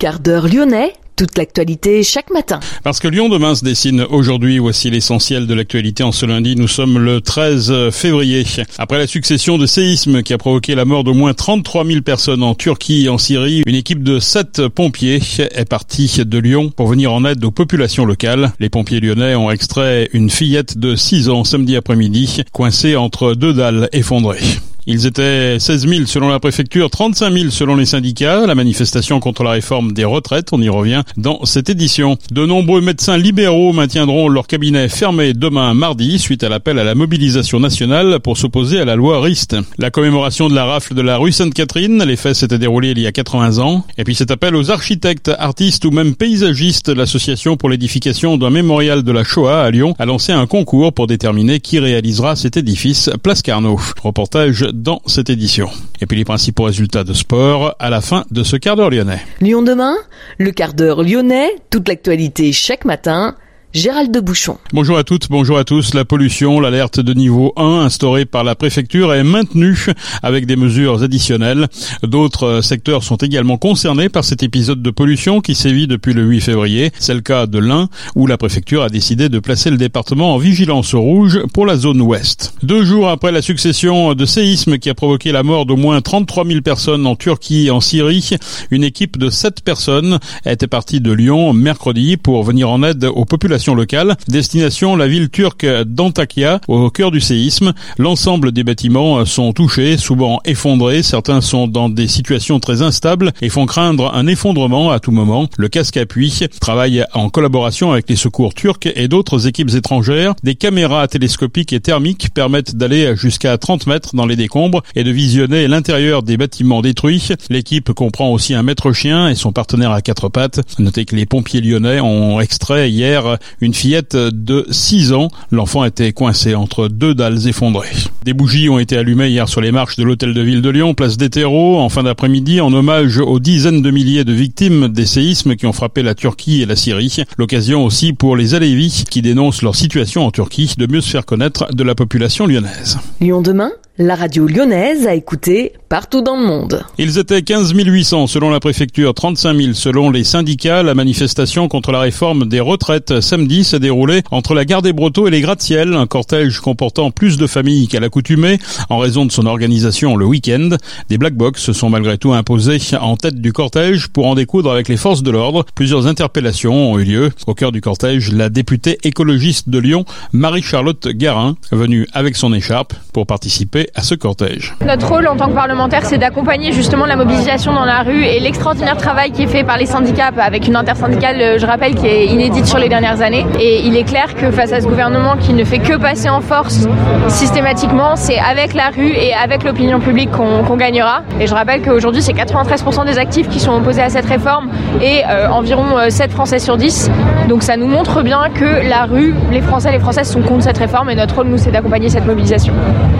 Quart d'heure lyonnais, toute l'actualité chaque matin. Parce que Lyon demain se dessine aujourd'hui, voici l'essentiel de l'actualité en ce lundi. Nous sommes le 13 février. Après la succession de séismes qui a provoqué la mort d'au moins 33 000 personnes en Turquie et en Syrie, une équipe de 7 pompiers est partie de Lyon pour venir en aide aux populations locales. Les pompiers lyonnais ont extrait une fillette de 6 ans samedi après-midi, coincée entre deux dalles effondrées. Ils étaient 16 000 selon la préfecture, 35 000 selon les syndicats. La manifestation contre la réforme des retraites, on y revient dans cette édition. De nombreux médecins libéraux maintiendront leur cabinet fermé demain mardi suite à l'appel à la mobilisation nationale pour s'opposer à la loi RIST. La commémoration de la rafle de la rue Sainte-Catherine, les faits s'étaient déroulés il y a 80 ans. Et puis cet appel aux architectes, artistes ou même paysagistes, l'association pour l'édification d'un mémorial de la Shoah à Lyon a lancé un concours pour déterminer qui réalisera cet édifice Place Carnot. Reportage dans cette édition. Et puis les principaux résultats de sport à la fin de ce quart d'heure lyonnais. Lyon demain, le quart d'heure lyonnais, toute l'actualité chaque matin Gérald de Bouchon. Bonjour à toutes, bonjour à tous. La pollution, l'alerte de niveau 1 instaurée par la préfecture est maintenue avec des mesures additionnelles. D'autres secteurs sont également concernés par cet épisode de pollution qui sévit depuis le 8 février. C'est le cas de l'Ain où la préfecture a décidé de placer le département en vigilance rouge pour la zone ouest. Deux jours après la succession de séismes qui a provoqué la mort d'au moins 33 000 personnes en Turquie et en Syrie, une équipe de 7 personnes était partie de Lyon mercredi pour venir en aide aux populations locale. Destination la ville turque d'Antakya, au cœur du séisme. L'ensemble des bâtiments sont touchés, souvent effondrés. Certains sont dans des situations très instables et font craindre un effondrement à tout moment. Le casque appui travaille en collaboration avec les secours turcs et d'autres équipes étrangères. Des caméras télescopiques et thermiques permettent d'aller jusqu'à 30 mètres dans les décombres et de visionner l'intérieur des bâtiments détruits. L'équipe comprend aussi un maître chien et son partenaire à quatre pattes. Notez que les pompiers lyonnais ont extrait hier une fillette de 6 ans. L'enfant était coincé entre deux dalles effondrées. Des bougies ont été allumées hier sur les marches de l'hôtel de ville de Lyon, place des terreaux, en fin d'après-midi, en hommage aux dizaines de milliers de victimes des séismes qui ont frappé la Turquie et la Syrie. L'occasion aussi pour les Alévis qui dénoncent leur situation en Turquie de mieux se faire connaître de la population lyonnaise. Lyon demain la radio lyonnaise a écouté partout dans le monde. Ils étaient 15 800 selon la préfecture, 35 000 selon les syndicats. La manifestation contre la réforme des retraites samedi s'est déroulée entre la gare des Brotteaux et les gratte-ciel, un cortège comportant plus de familles qu'à l'accoutumée en raison de son organisation le week-end. Des black box se sont malgré tout imposés en tête du cortège pour en découdre avec les forces de l'ordre. Plusieurs interpellations ont eu lieu. Au cœur du cortège, la députée écologiste de Lyon, Marie-Charlotte Garin, venue avec son écharpe pour participer à ce cortège. Notre rôle en tant que parlementaire, c'est d'accompagner justement la mobilisation dans la rue et l'extraordinaire travail qui est fait par les syndicats avec une intersyndicale, euh, je rappelle, qui est inédite sur les dernières années. Et il est clair que face à ce gouvernement qui ne fait que passer en force systématiquement, c'est avec la rue et avec l'opinion publique qu'on gagnera. Et je rappelle qu'aujourd'hui, c'est 93% des actifs qui sont opposés à cette réforme et euh, environ 7 euh, Français sur 10. Donc ça nous montre bien que la rue, les Français, les Françaises sont contre cette réforme et notre rôle, nous, c'est d'accompagner cette mobilisation.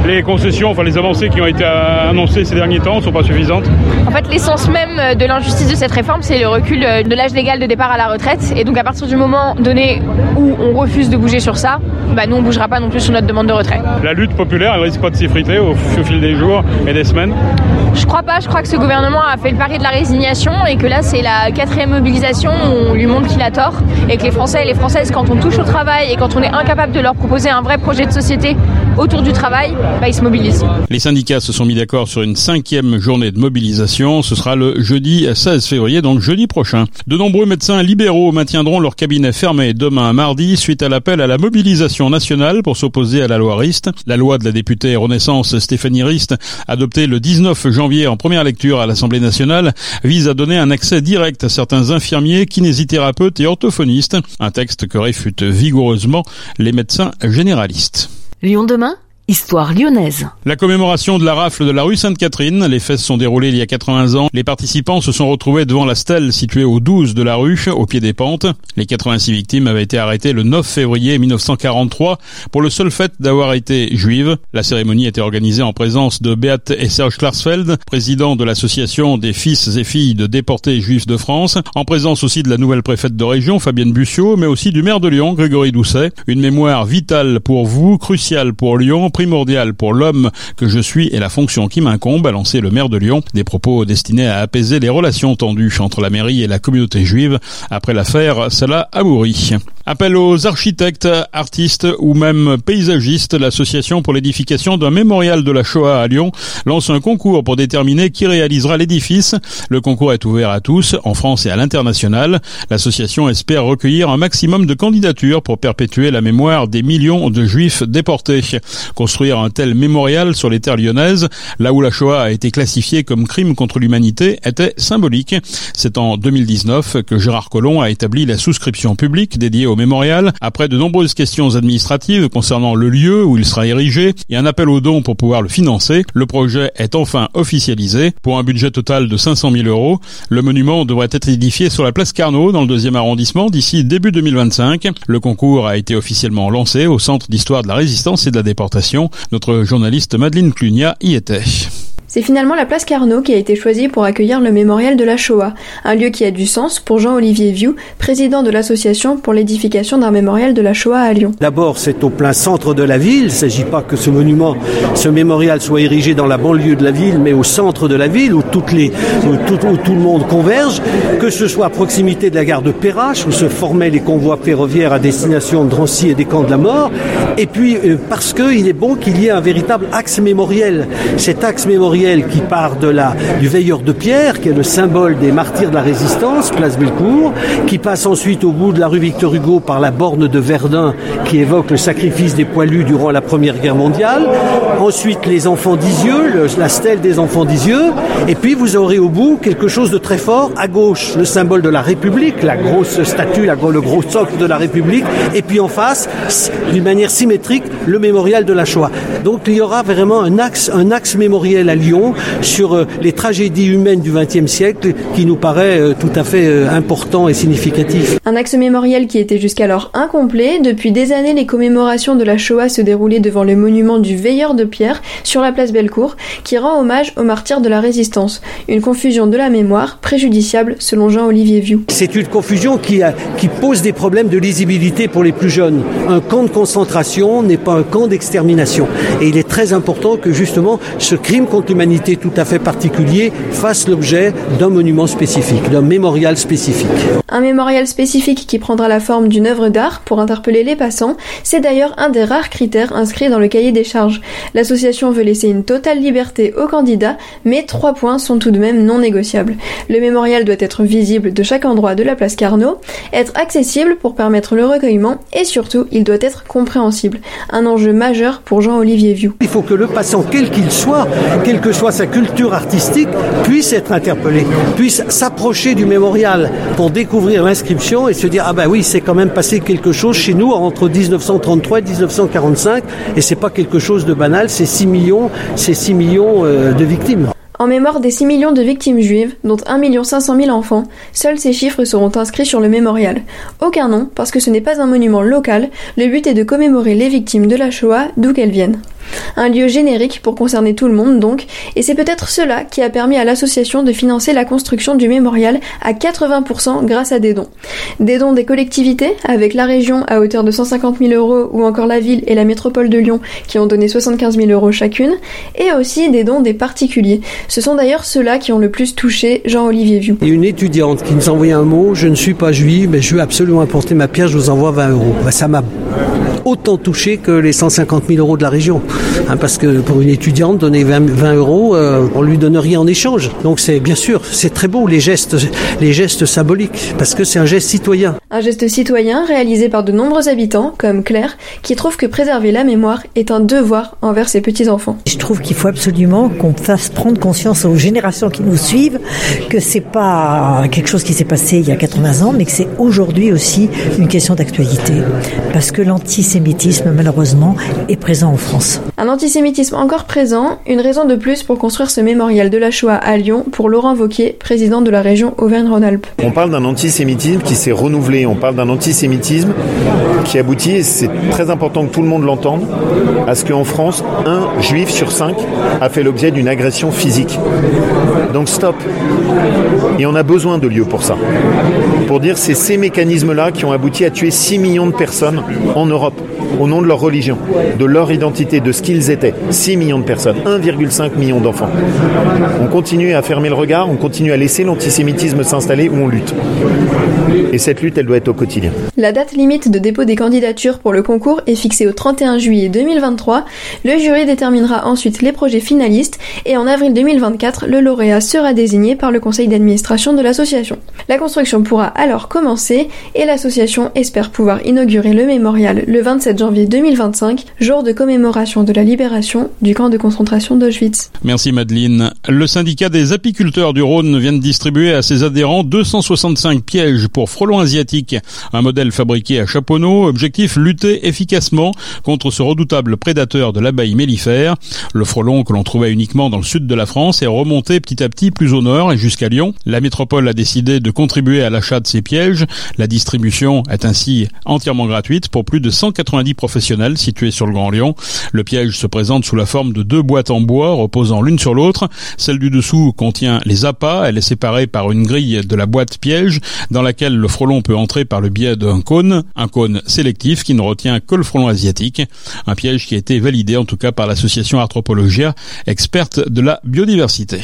Les concessions enfin les avancées qui ont été annoncées ces derniers temps ne sont pas suffisantes En fait, l'essence même de l'injustice de cette réforme, c'est le recul de l'âge légal de départ à la retraite. Et donc, à partir du moment donné où on refuse de bouger sur ça, bah, nous, on ne bougera pas non plus sur notre demande de retrait. La lutte populaire, elle risque pas de s'effriter au, fil des jours et des semaines Je crois pas. Je crois que ce gouvernement a fait le pari de la résignation et que là, c'est la quatrième mobilisation où on lui montre qu'il a tort et que les Français et les Françaises, quand on touche au travail et quand on est incapable de leur proposer un vrai projet de société autour du travail, bah, ils se mobilisent. Les syndicats se sont mis d'accord sur une cinquième journée de mobilisation. Ce sera le jeudi 16 février, donc jeudi prochain. De nombreux médecins libéraux maintiendront leur cabinet fermé demain mardi suite à l'appel à la mobilisation nationale pour s'opposer à la loi RIST. La loi de la députée Renaissance Stéphanie Rist, adoptée le 19 janvier en première lecture à l'Assemblée nationale, vise à donner un accès direct à certains infirmiers, kinésithérapeutes et orthophonistes. Un texte que réfutent vigoureusement les médecins généralistes. Lyon demain? Histoire lyonnaise. La commémoration de la rafle de la rue Sainte-Catherine. Les fêtes sont déroulées il y a 80 ans. Les participants se sont retrouvés devant la stèle située au 12 de la rue, au pied des pentes. Les 86 victimes avaient été arrêtées le 9 février 1943 pour le seul fait d'avoir été juives. La cérémonie était organisée en présence de Beat et Serge Klarsfeld, président de l'association des fils et filles de déportés juifs de France, en présence aussi de la nouvelle préfète de région, Fabienne Bussiot, mais aussi du maire de Lyon, Grégory Doucet. Une mémoire vitale pour vous, cruciale pour Lyon, primordial pour l'homme que je suis et la fonction qui m'incombe, a lancé le maire de Lyon. Des propos destinés à apaiser les relations tendues entre la mairie et la communauté juive après l'affaire Salah Amouri. Appel aux architectes, artistes ou même paysagistes, l'association pour l'édification d'un mémorial de la Shoah à Lyon lance un concours pour déterminer qui réalisera l'édifice. Le concours est ouvert à tous, en France et à l'international. L'association espère recueillir un maximum de candidatures pour perpétuer la mémoire des millions de juifs déportés. Construire un tel mémorial sur les terres lyonnaises, là où la Shoah a été classifiée comme crime contre l'humanité, était symbolique. C'est en 2019 que Gérard Collomb a établi la souscription publique dédiée au mémorial après de nombreuses questions administratives concernant le lieu où il sera érigé et un appel aux dons pour pouvoir le financer. Le projet est enfin officialisé pour un budget total de 500 000 euros. Le monument devrait être édifié sur la place Carnot dans le deuxième arrondissement d'ici début 2025. Le concours a été officiellement lancé au Centre d'histoire de la résistance et de la déportation. Notre journaliste Madeleine Clunia y était. C'est finalement la place Carnot qui a été choisie pour accueillir le mémorial de la Shoah, un lieu qui a du sens pour Jean-Olivier Vieux, président de l'association pour l'édification d'un mémorial de la Shoah à Lyon. D'abord, c'est au plein centre de la ville. Il ne s'agit pas que ce monument, ce mémorial soit érigé dans la banlieue de la ville, mais au centre de la ville où, tout, où tout le monde converge, que ce soit à proximité de la gare de Perrache où se formaient les convois ferroviaires à destination de Drancy et des camps de la mort, et puis euh, parce qu'il est bon qu'il y ait un véritable axe mémoriel. Cet axe mémoriel qui part de la, du veilleur de pierre, qui est le symbole des martyrs de la résistance, place Bellecour, qui passe ensuite au bout de la rue Victor Hugo par la borne de Verdun, qui évoque le sacrifice des poilus durant la Première Guerre mondiale. Ensuite, les enfants d'Isieux, la stèle des enfants d'Isieux. Et puis, vous aurez au bout quelque chose de très fort. À gauche, le symbole de la République, la grosse statue, le gros socle de la République. Et puis en face, d'une manière symétrique, le mémorial de la Shoah. Donc, il y aura vraiment un axe, un axe mémoriel à Lyon sur euh, les tragédies humaines du XXe siècle qui nous paraît euh, tout à fait euh, important et significatif. Un axe mémoriel qui était jusqu'alors incomplet. Depuis des années, les commémorations de la Shoah se déroulaient devant le monument du Veilleur de Pierre sur la place Bellecour, qui rend hommage aux martyrs de la résistance. Une confusion de la mémoire préjudiciable selon Jean-Olivier Vieux. C'est une confusion qui, a, qui pose des problèmes de lisibilité pour les plus jeunes. Un camp de concentration n'est pas un camp d'extermination. Et il est très important que justement ce crime contre l'humanité humanité tout à fait particulier fasse l'objet d'un monument spécifique, d'un mémorial spécifique. Un mémorial spécifique qui prendra la forme d'une œuvre d'art pour interpeller les passants, c'est d'ailleurs un des rares critères inscrits dans le cahier des charges. L'association veut laisser une totale liberté aux candidats, mais trois points sont tout de même non négociables. Le mémorial doit être visible de chaque endroit de la place Carnot, être accessible pour permettre le recueillement et surtout il doit être compréhensible. Un enjeu majeur pour Jean-Olivier Vieux. Il faut que le passant, quel qu'il soit, quel que soit sa culture artistique, puisse être interpellé, puisse s'approcher du mémorial pour découvrir l'inscription et se dire ah ben oui c'est quand même passé quelque chose chez nous entre 1933 et 1945 et c'est pas quelque chose de banal, c'est 6 millions, c'est 6 millions euh, de victimes. En mémoire des 6 millions de victimes juives, dont 1 500 000 enfants, seuls ces chiffres seront inscrits sur le mémorial. Aucun nom, parce que ce n'est pas un monument local, le but est de commémorer les victimes de la Shoah d'où qu'elles viennent. Un lieu générique pour concerner tout le monde donc, et c'est peut-être cela qui a permis à l'association de financer la construction du mémorial à 80% grâce à des dons. Des dons des collectivités, avec la région à hauteur de 150 000 euros ou encore la ville et la métropole de Lyon qui ont donné 75 000 euros chacune, et aussi des dons des particuliers. Ce sont d'ailleurs ceux-là qui ont le plus touché Jean-Olivier Vieux. Et une étudiante qui nous a envoyé un mot, je ne suis pas juive, mais je veux absolument apporter ma pierre, je vous envoie 20 euros. Ben, ça m'a autant touché que les 150 000 euros de la région. Hein, parce que pour une étudiante, donner 20, 20 euros, euh, on lui donne rien en échange. Donc c'est bien sûr, c'est très beau les gestes, les gestes symboliques, parce que c'est un geste citoyen. Un geste citoyen réalisé par de nombreux habitants, comme Claire, qui trouve que préserver la mémoire est un devoir envers ses petits-enfants. Je trouve qu'il faut absolument qu'on fasse prendre conscience aux générations qui nous suivent que c'est pas quelque chose qui s'est passé il y a 80 ans, mais que c'est aujourd'hui aussi une question d'actualité. Parce que l'antisémitisme, malheureusement, est présent en France. Un antisémitisme encore présent, une raison de plus pour construire ce mémorial de la Shoah à Lyon pour Laurent Vauquier, président de la région Auvergne-Rhône-Alpes. On parle d'un antisémitisme qui s'est renouvelé, on parle d'un antisémitisme qui aboutit, et c'est très important que tout le monde l'entende, à ce qu'en France, un juif sur cinq a fait l'objet d'une agression physique. Donc stop. Et on a besoin de lieux pour ça. Pour dire c'est ces mécanismes-là qui ont abouti à tuer 6 millions de personnes en Europe. Au nom de leur religion, de leur identité, de ce qu'ils étaient. 6 millions de personnes, 1,5 million d'enfants. On continue à fermer le regard, on continue à laisser l'antisémitisme s'installer où on lutte. Et cette lutte, elle doit être au quotidien. La date limite de dépôt des candidatures pour le concours est fixée au 31 juillet 2023. Le jury déterminera ensuite les projets finalistes et en avril 2024, le lauréat sera désigné par le conseil d'administration de l'association. La construction pourra alors commencer et l'association espère pouvoir inaugurer le mémorial le 27 janvier 2025, jour de commémoration de la libération du camp de concentration d'Auschwitz. Merci Madeleine. Le syndicat des apiculteurs du Rhône vient de distribuer à ses adhérents 265 pièges pour frelons asiatiques, un modèle fabriqué à Chaponneau, objectif lutter efficacement contre ce redoutable prédateur de l'abeille mellifère. Le frelon que l'on trouvait uniquement dans le sud de la France est remonté petit à petit plus au nord et jusqu'à Lyon. La métropole a décidé de contribuer à l'achat de ces pièges. La distribution est ainsi entièrement gratuite pour plus de 190 professionnels situés sur le Grand Lyon. Le piège se présente sous la forme de deux boîtes en bois reposant l'une sur l'autre. Celle du dessous contient les appâts. Elle est séparée par une grille de la boîte piège dans laquelle le frelon peut entrer par le biais d'un cône, un cône sélectif qui ne retient que le frelon asiatique. Un piège qui a été validé en tout cas par l'association Arthropologia, experte de la biodiversité.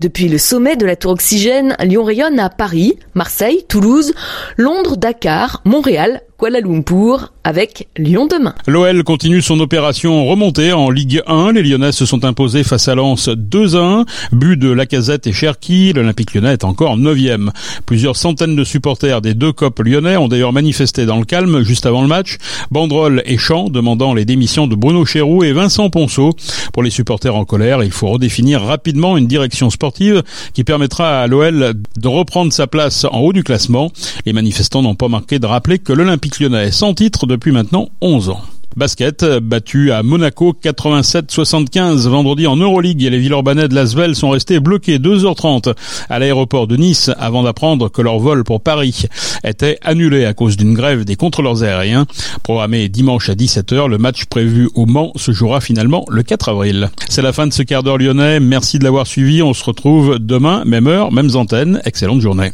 Depuis le sommet de la tour Oxygène, Lyon rayonne à Paris, Marseille, Toulouse, Londres, Dakar, Montréal, Kuala Lumpur avec Lyon demain. L'OL continue son opération remontée en Ligue 1. Les Lyonnais se sont imposés face à Lens 2 1. But de Lacazette et Cherki. L'Olympique lyonnais est encore 9e. Plusieurs centaines de supporters des deux copes lyonnais ont d'ailleurs manifesté dans le calme juste avant le match. Banderole et chants demandant les démissions de Bruno Chéroux et Vincent Ponceau. Pour les supporters en colère, il faut redéfinir rapidement une direction sportive qui permettra à l'OL de reprendre sa place en haut du classement. Les manifestants n'ont pas marqué de rappeler que l'Olympique lyonnais sans titre depuis maintenant 11 ans. Basket, battu à Monaco 87-75 vendredi en Euroleague. Les Villeurbanais de Lasvel sont restés bloqués 2h30 à l'aéroport de Nice avant d'apprendre que leur vol pour Paris était annulé à cause d'une grève des contrôleurs aériens. Programmé dimanche à 17h, le match prévu au Mans se jouera finalement le 4 avril. C'est la fin de ce quart d'heure lyonnais. Merci de l'avoir suivi. On se retrouve demain, même heure, mêmes antennes. Excellente journée.